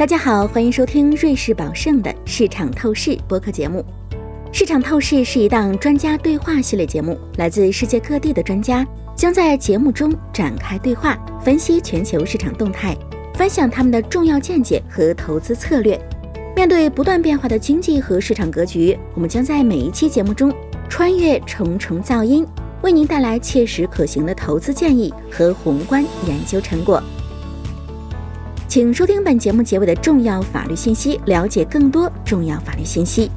大家好，欢迎收听瑞士宝盛的市场透视播客节目。市场透视是一档专家对话系列节目，来自世界各地的专家将在节目中展开对话，分析全球市场动态，分享他们的重要见解和投资策略。面对不断变化的经济和市场格局，我们将在每一期节目中穿越重重噪音，为您带来切实可行的投资建议和宏观研究成果。请收听本节目结尾的重要法律信息，了解更多重要法律信息。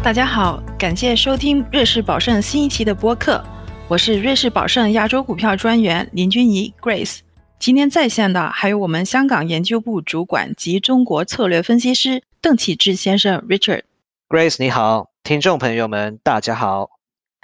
大家好，感谢收听瑞士宝盛新一期的播客，我是瑞士宝盛亚洲股票专员林君怡 Grace。今天在线的还有我们香港研究部主管及中国策略分析师邓启智先生 Richard。Grace 你好，听众朋友们大家好。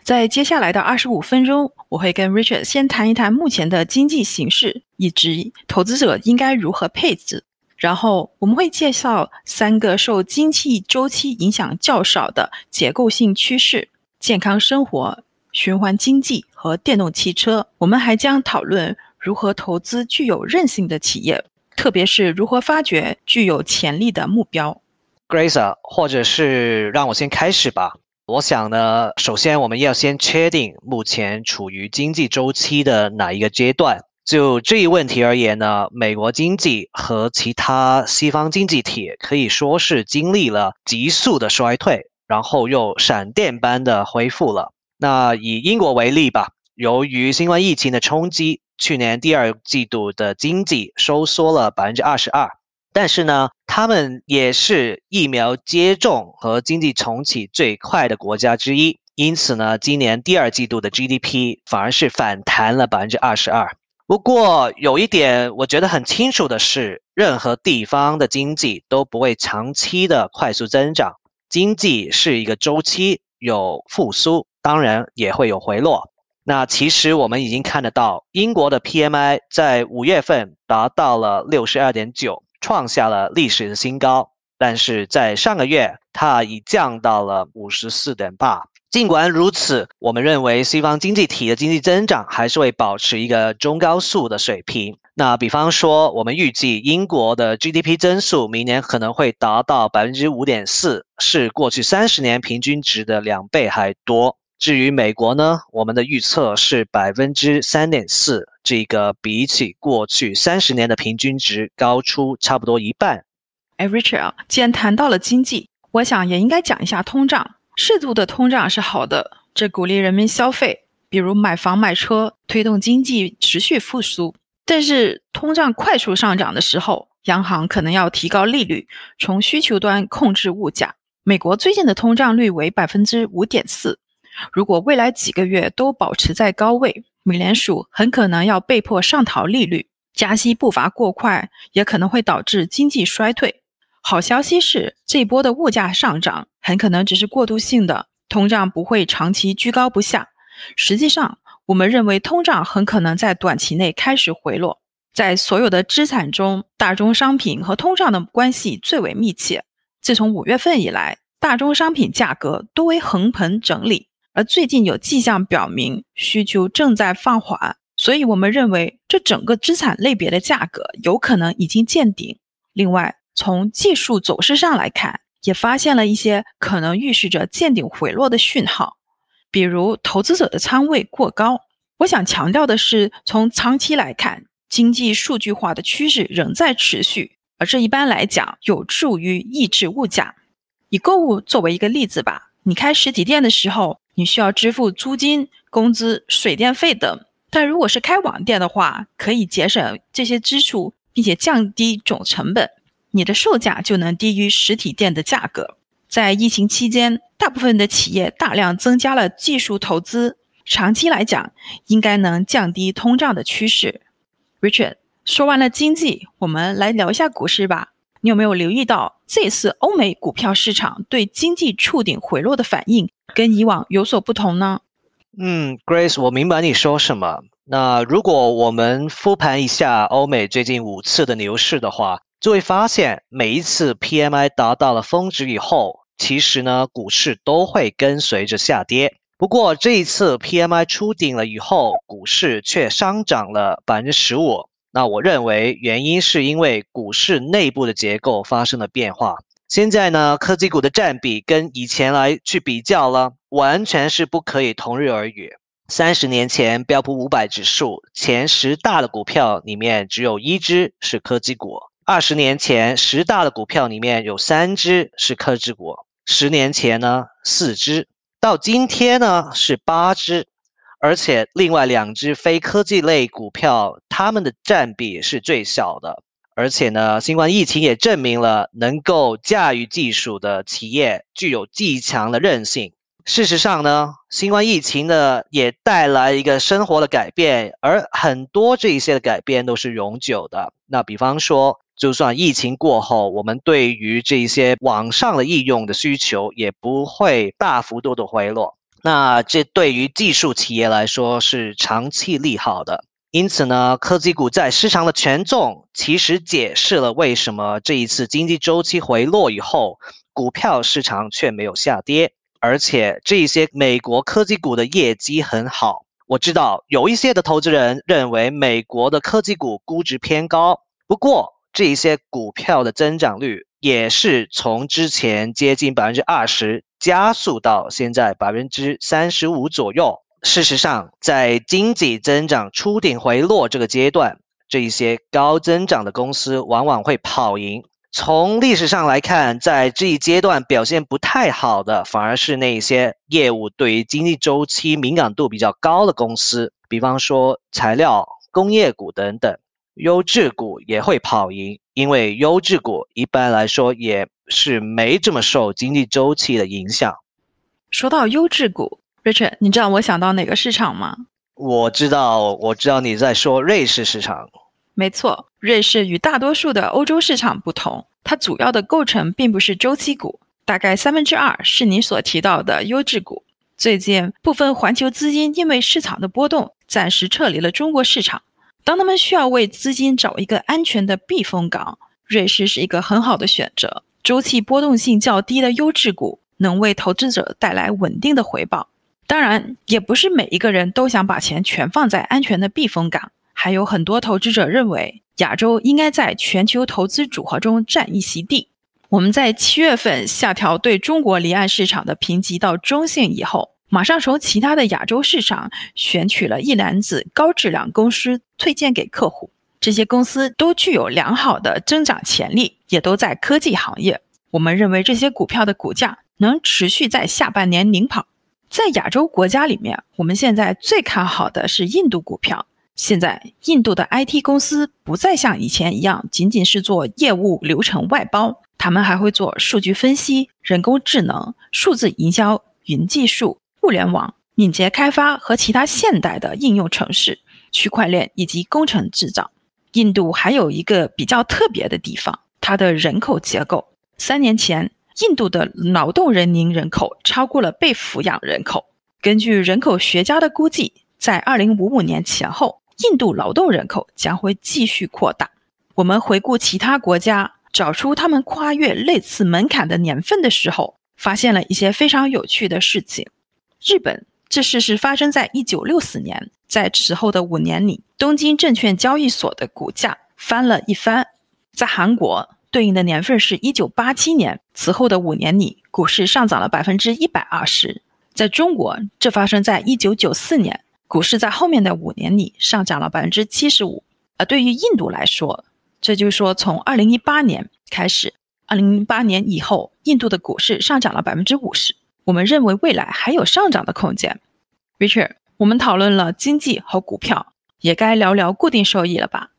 在接下来的二十五分钟，我会跟 Richard 先谈一谈目前的经济形势，以及投资者应该如何配置。然后我们会介绍三个受经济周期影响较少的结构性趋势：健康生活、循环经济和电动汽车。我们还将讨论如何投资具有韧性的企业，特别是如何发掘具有潜力的目标。Grace，或者是让我先开始吧。我想呢，首先我们要先确定目前处于经济周期的哪一个阶段。就这一问题而言呢，美国经济和其他西方经济体可以说是经历了急速的衰退，然后又闪电般的恢复了。那以英国为例吧，由于新冠疫情的冲击，去年第二季度的经济收缩了百分之二十二。但是呢，他们也是疫苗接种和经济重启最快的国家之一，因此呢，今年第二季度的 GDP 反而是反弹了百分之二十二。不过有一点我觉得很清楚的是，任何地方的经济都不会长期的快速增长，经济是一个周期，有复苏，当然也会有回落。那其实我们已经看得到，英国的 PMI 在五月份达到了六十二点九。创下了历史的新高，但是在上个月，它已降到了五十四点八。尽管如此，我们认为西方经济体的经济增长还是会保持一个中高速的水平。那比方说，我们预计英国的 GDP 增速明年可能会达到百分之五点四，是过去三十年平均值的两倍还多。至于美国呢，我们的预测是百分之三点四，这个比起过去三十年的平均值高出差不多一半。哎，Richard，既然谈到了经济，我想也应该讲一下通胀。适度的通胀是好的，这鼓励人民消费，比如买房买车，推动经济持续复苏。但是通胀快速上涨的时候，央行可能要提高利率，从需求端控制物价。美国最近的通胀率为百分之五点四。如果未来几个月都保持在高位，美联储很可能要被迫上调利率，加息步伐过快也可能会导致经济衰退。好消息是，这波的物价上涨很可能只是过渡性的，通胀不会长期居高不下。实际上，我们认为通胀很可能在短期内开始回落。在所有的资产中，大宗商品和通胀的关系最为密切。自从五月份以来，大宗商品价格多为横盘整理。而最近有迹象表明需求正在放缓，所以我们认为这整个资产类别的价格有可能已经见顶。另外，从技术走势上来看，也发现了一些可能预示着见顶回落的讯号，比如投资者的仓位过高。我想强调的是，从长期来看，经济数据化的趋势仍在持续，而这一般来讲有助于抑制物价。以购物作为一个例子吧，你开实体店的时候。你需要支付租金、工资、水电费等，但如果是开网店的话，可以节省这些支出，并且降低总成本，你的售价就能低于实体店的价格。在疫情期间，大部分的企业大量增加了技术投资，长期来讲应该能降低通胀的趋势。Richard 说完了经济，我们来聊一下股市吧。你有没有留意到这次欧美股票市场对经济触顶回落的反应？跟以往有所不同呢？嗯，Grace，我明白你说什么。那如果我们复盘一下欧美最近五次的牛市的话，就会发现每一次 PMI 达到了峰值以后，其实呢股市都会跟随着下跌。不过这一次 PMI 出顶了以后，股市却上涨了百分之十五。那我认为原因是因为股市内部的结构发生了变化。现在呢，科技股的占比跟以前来去比较了，完全是不可以同日而语。三十年前，标普五百指数前十大的股票里面只有一只是科技股；二十年前，十大的股票里面有三只是科技股；十年前呢，四只；到今天呢，是八只。而且另外两只非科技类股票，它们的占比是最小的。而且呢，新冠疫情也证明了，能够驾驭技术的企业具有极强的韧性。事实上呢，新冠疫情呢也带来一个生活的改变，而很多这一些的改变都是永久的。那比方说，就算疫情过后，我们对于这一些网上的应用的需求也不会大幅度的回落。那这对于技术企业来说是长期利好的，因此呢，科技股在市场的权重其实解释了为什么这一次经济周期回落以后，股票市场却没有下跌，而且这一些美国科技股的业绩很好。我知道有一些的投资人认为美国的科技股估值偏高，不过这一些股票的增长率也是从之前接近百分之二十。加速到现在百分之三十五左右。事实上，在经济增长初顶回落这个阶段，这一些高增长的公司往往会跑赢。从历史上来看，在这一阶段表现不太好的，反而是那些业务对于经济周期敏感度比较高的公司，比方说材料、工业股等等。优质股也会跑赢，因为优质股一般来说也是没这么受经济周期的影响。说到优质股，Richard，你知道我想到哪个市场吗？我知道，我知道你在说瑞士市场。没错，瑞士与大多数的欧洲市场不同，它主要的构成并不是周期股，大概三分之二是你所提到的优质股。最近部分环球资金因为市场的波动，暂时撤离了中国市场。当他们需要为资金找一个安全的避风港，瑞士是一个很好的选择。周期波动性较低的优质股能为投资者带来稳定的回报。当然，也不是每一个人都想把钱全放在安全的避风港。还有很多投资者认为，亚洲应该在全球投资组合中占一席地。我们在七月份下调对中国离岸市场的评级到中性以后。马上从其他的亚洲市场选取了一篮子高质量公司推荐给客户，这些公司都具有良好的增长潜力，也都在科技行业。我们认为这些股票的股价能持续在下半年领跑。在亚洲国家里面，我们现在最看好的是印度股票。现在印度的 IT 公司不再像以前一样仅仅是做业务流程外包，他们还会做数据分析、人工智能、数字营销、云技术。互联网、敏捷开发和其他现代的应用城市、区块链以及工程制造。印度还有一个比较特别的地方，它的人口结构。三年前，印度的劳动人民人口超过了被抚养人口。根据人口学家的估计，在2055年前后，印度劳动人口将会继续扩大。我们回顾其他国家，找出他们跨越类似门槛的年份的时候，发现了一些非常有趣的事情。日本这事是发生在一九六四年，在此后的五年里，东京证券交易所的股价翻了一番。在韩国，对应的年份是一九八七年，此后的五年里，股市上涨了百分之一百二十。在中国，这发生在一九九四年，股市在后面的五年里上涨了百分之七十五。而对于印度来说，这就是说从二零一八年开始，二零零八年以后，印度的股市上涨了百分之五十。我们认为未来还有上涨的空间。Richard，我们讨论了经济和股票，也该聊聊固定收益了吧？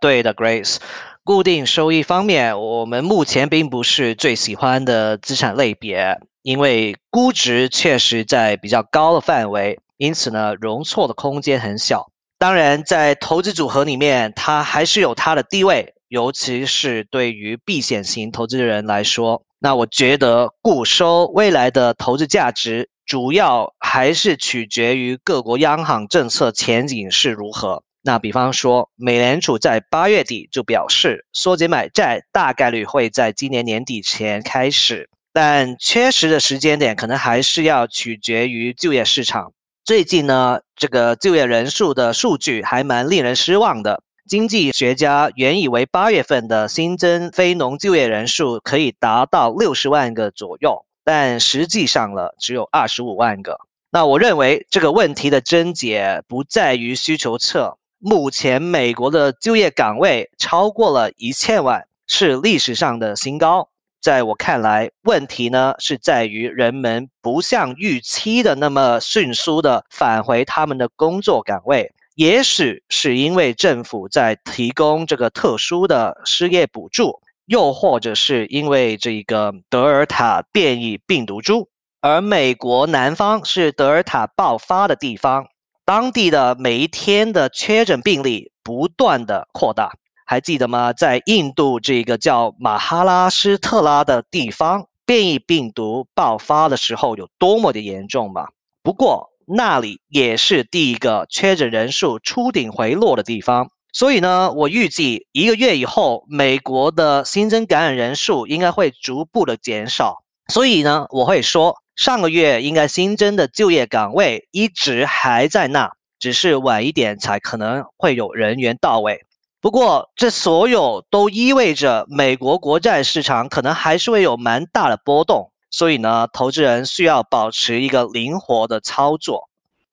对的，Grace。固定收益方面，我们目前并不是最喜欢的资产类别，因为估值确实在比较高的范围，因此呢，容错的空间很小。当然，在投资组合里面，它还是有它的地位，尤其是对于避险型投资人来说。那我觉得固收未来的投资价值，主要还是取决于各国央行政策前景是如何。那比方说，美联储在八月底就表示，缩减买债大概率会在今年年底前开始，但确实的时间点可能还是要取决于就业市场。最近呢，这个就业人数的数据还蛮令人失望的。经济学家原以为八月份的新增非农就业人数可以达到六十万个左右，但实际上了只有二十五万个。那我认为这个问题的症结不在于需求侧，目前美国的就业岗位超过了一千万，是历史上的新高。在我看来，问题呢是在于人们不像预期的那么迅速的返回他们的工作岗位。也许是因为政府在提供这个特殊的失业补助，又或者是因为这个德尔塔变异病毒株，而美国南方是德尔塔爆发的地方，当地的每一天的确诊病例不断的扩大，还记得吗？在印度这个叫马哈拉施特拉的地方，变异病毒爆发的时候有多么的严重吗？不过。那里也是第一个确诊人数出顶回落的地方，所以呢，我预计一个月以后，美国的新增感染人数应该会逐步的减少。所以呢，我会说，上个月应该新增的就业岗位一直还在那，只是晚一点才可能会有人员到位。不过，这所有都意味着美国国债市场可能还是会有蛮大的波动。所以呢，投资人需要保持一个灵活的操作。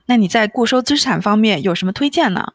那你在固收资产方面有什么推荐呢？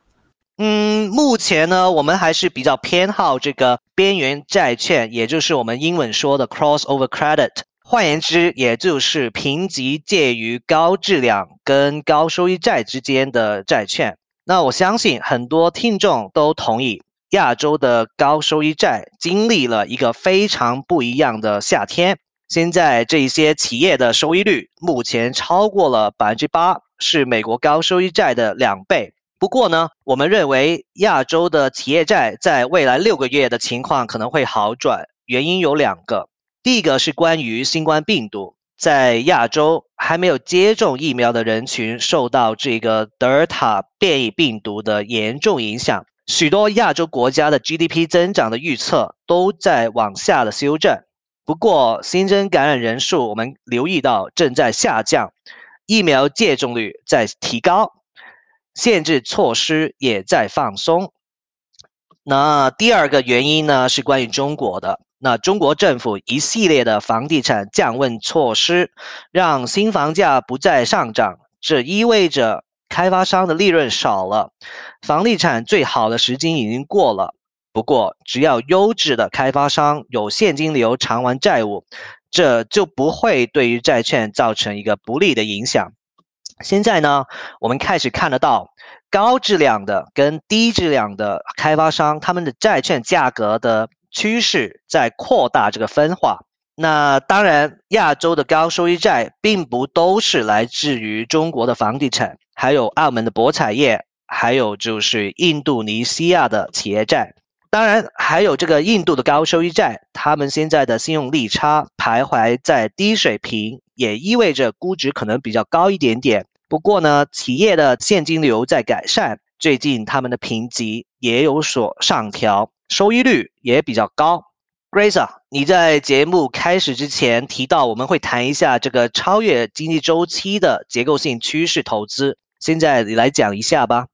嗯，目前呢，我们还是比较偏好这个边缘债券，也就是我们英文说的 crossover credit。换言之，也就是评级介于高质量跟高收益债之间的债券。那我相信很多听众都同意，亚洲的高收益债经历了一个非常不一样的夏天。现在这一些企业的收益率目前超过了百分之八，是美国高收益债的两倍。不过呢，我们认为亚洲的企业债在未来六个月的情况可能会好转，原因有两个。第一个是关于新冠病毒，在亚洲还没有接种疫苗的人群受到这个德尔塔变异病毒的严重影响，许多亚洲国家的 GDP 增长的预测都在往下的修正。不过，新增感染人数我们留意到正在下降，疫苗接种率在提高，限制措施也在放松。那第二个原因呢，是关于中国的。那中国政府一系列的房地产降温措施，让新房价不再上涨，这意味着开发商的利润少了，房地产最好的时机已经过了。不过，只要优质的开发商有现金流偿还债务，这就不会对于债券造成一个不利的影响。现在呢，我们开始看得到高质量的跟低质量的开发商，他们的债券价格的趋势在扩大这个分化。那当然，亚洲的高收益债并不都是来自于中国的房地产，还有澳门的博彩业，还有就是印度尼西亚的企业债。当然，还有这个印度的高收益债，他们现在的信用利差徘徊在低水平，也意味着估值可能比较高一点点。不过呢，企业的现金流在改善，最近他们的评级也有所上调，收益率也比较高。Grace，你在节目开始之前提到我们会谈一下这个超越经济周期的结构性趋势投资，现在你来讲一下吧。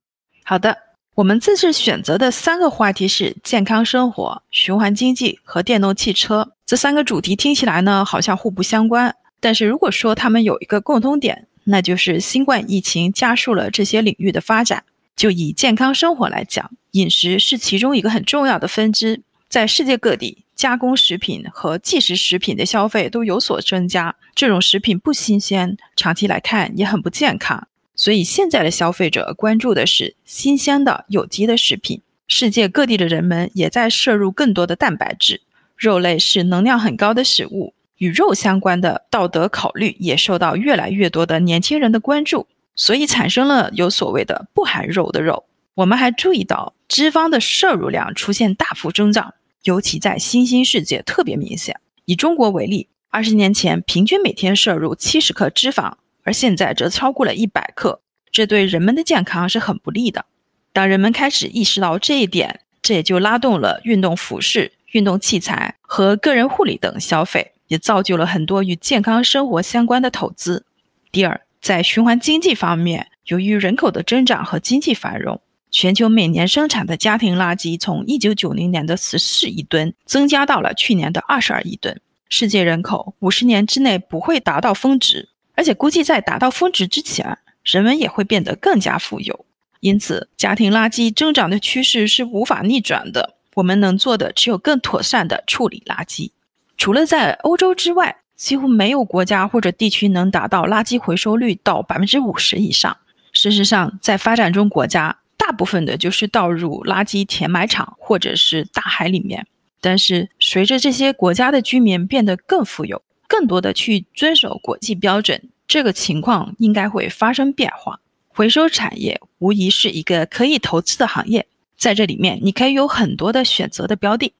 好的。我们这次选择的三个话题是健康生活、循环经济和电动汽车。这三个主题听起来呢，好像互不相关。但是如果说它们有一个共通点，那就是新冠疫情加速了这些领域的发展。就以健康生活来讲，饮食是其中一个很重要的分支。在世界各地，加工食品和即食食品的消费都有所增加。这种食品不新鲜，长期来看也很不健康。所以，现在的消费者关注的是新鲜的有机的食品。世界各地的人们也在摄入更多的蛋白质。肉类是能量很高的食物，与肉相关的道德考虑也受到越来越多的年轻人的关注。所以，产生了有所谓的不含肉的肉。我们还注意到，脂肪的摄入量出现大幅增长，尤其在新兴世界特别明显。以中国为例，二十年前平均每天摄入七十克脂肪。而现在则超过了一百克，这对人们的健康是很不利的。当人们开始意识到这一点，这也就拉动了运动服饰、运动器材和个人护理等消费，也造就了很多与健康生活相关的投资。第二，在循环经济方面，由于人口的增长和经济繁荣，全球每年生产的家庭垃圾从1990年的14亿吨增加到了去年的22亿吨。世界人口五十年之内不会达到峰值，而且估计在达到峰值之前，人们也会变得更加富有。因此，家庭垃圾增长的趋势是无法逆转的。我们能做的只有更妥善的处理垃圾。除了在欧洲之外，几乎没有国家或者地区能达到垃圾回收率到百分之五十以上。事实上，在发展中国家，大部分的就是倒入垃圾填埋场或者是大海里面。但是，随着这些国家的居民变得更富有，更多的去遵守国际标准，这个情况应该会发生变化。回收产业无疑是一个可以投资的行业，在这里面你可以有很多的选择的标的。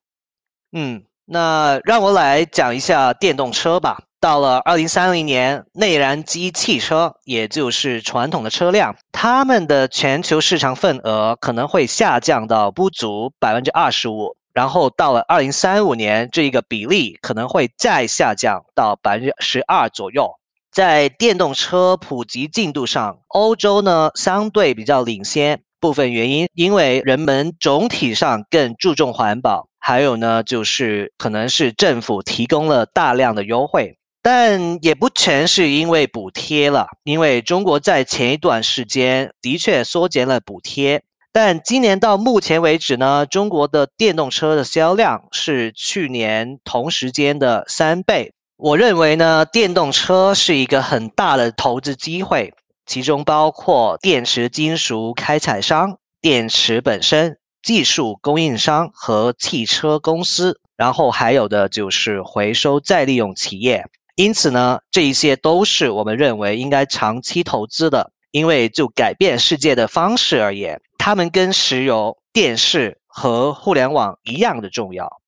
嗯，那让我来讲一下电动车吧。到了二零三零年，内燃机汽车，也就是传统的车辆，它们的全球市场份额可能会下降到不足百分之二十五。然后到了二零三五年，这一个比例可能会再下降到百分之十二左右。在电动车普及进度上，欧洲呢相对比较领先。部分原因，因为人们总体上更注重环保，还有呢就是可能是政府提供了大量的优惠，但也不全是因为补贴了。因为中国在前一段时间的确缩减了补贴。但今年到目前为止呢，中国的电动车的销量是去年同时间的三倍。我认为呢，电动车是一个很大的投资机会，其中包括电池金属开采商、电池本身、技术供应商和汽车公司，然后还有的就是回收再利用企业。因此呢，这一些都是我们认为应该长期投资的。因为就改变世界的方式而言，它们跟石油、电视和互联网一样的重要。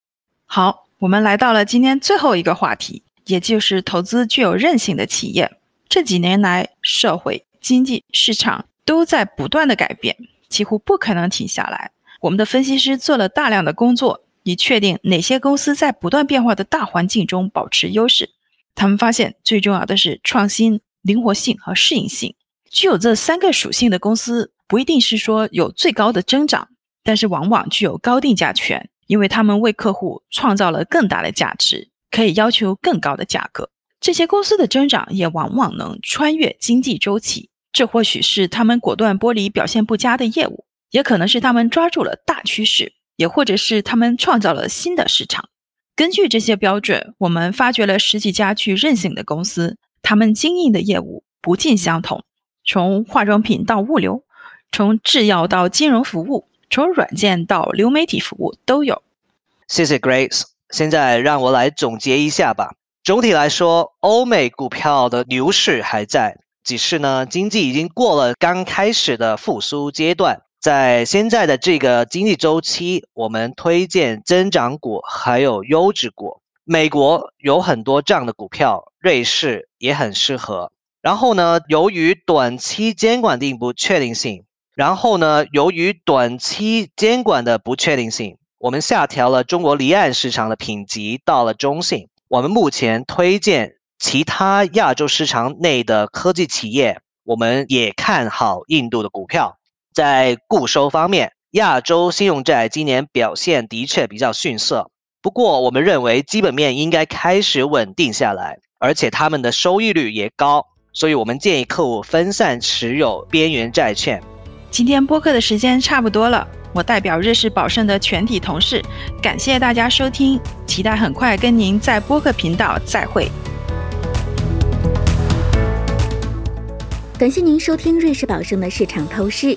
好，我们来到了今天最后一个话题，也就是投资具有韧性的企业。这几年来，社会、经济、市场都在不断的改变，几乎不可能停下来。我们的分析师做了大量的工作，以确定哪些公司在不断变化的大环境中保持优势。他们发现，最重要的是创新、灵活性和适应性。具有这三个属性的公司，不一定是说有最高的增长，但是往往具有高定价权，因为他们为客户创造了更大的价值，可以要求更高的价格。这些公司的增长也往往能穿越经济周期，这或许是他们果断剥离表现不佳的业务，也可能是他们抓住了大趋势，也或者是他们创造了新的市场。根据这些标准，我们发掘了十几家具韧性的公司，他们经营的业务不尽相同。从化妆品到物流，从制药到金融服务，从软件到流媒体服务都有。谢谢 Grace。现在让我来总结一下吧。总体来说，欧美股票的牛市还在，只是呢，经济已经过了刚开始的复苏阶段。在现在的这个经济周期，我们推荐增长股还有优质股。美国有很多这样的股票，瑞士也很适合。然后呢，由于短期监管的不确定性，然后呢，由于短期监管的不确定性，我们下调了中国离岸市场的评级到了中性。我们目前推荐其他亚洲市场内的科技企业，我们也看好印度的股票。在固收方面，亚洲信用债今年表现的确比较逊色，不过我们认为基本面应该开始稳定下来，而且他们的收益率也高。所以我们建议客户分散持有边缘债券。今天播客的时间差不多了，我代表瑞士宝盛的全体同事，感谢大家收听，期待很快跟您在播客频道再会。感谢您收听瑞士宝盛的市场透视。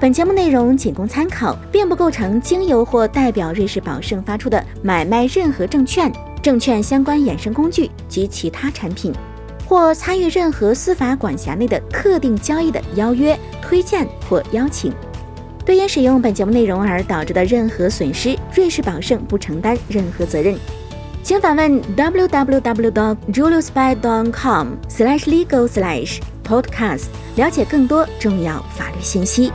本节目内容仅供参考，并不构成经由或代表瑞士宝盛发出的买卖任何证券、证券相关衍生工具及其他产品。或参与任何司法管辖内的特定交易的邀约、推荐或邀请。对因使用本节目内容而导致的任何损失，瑞士宝盛不承担任何责任。请访问 www.juliusby.com/legal/podcast，了解更多重要法律信息。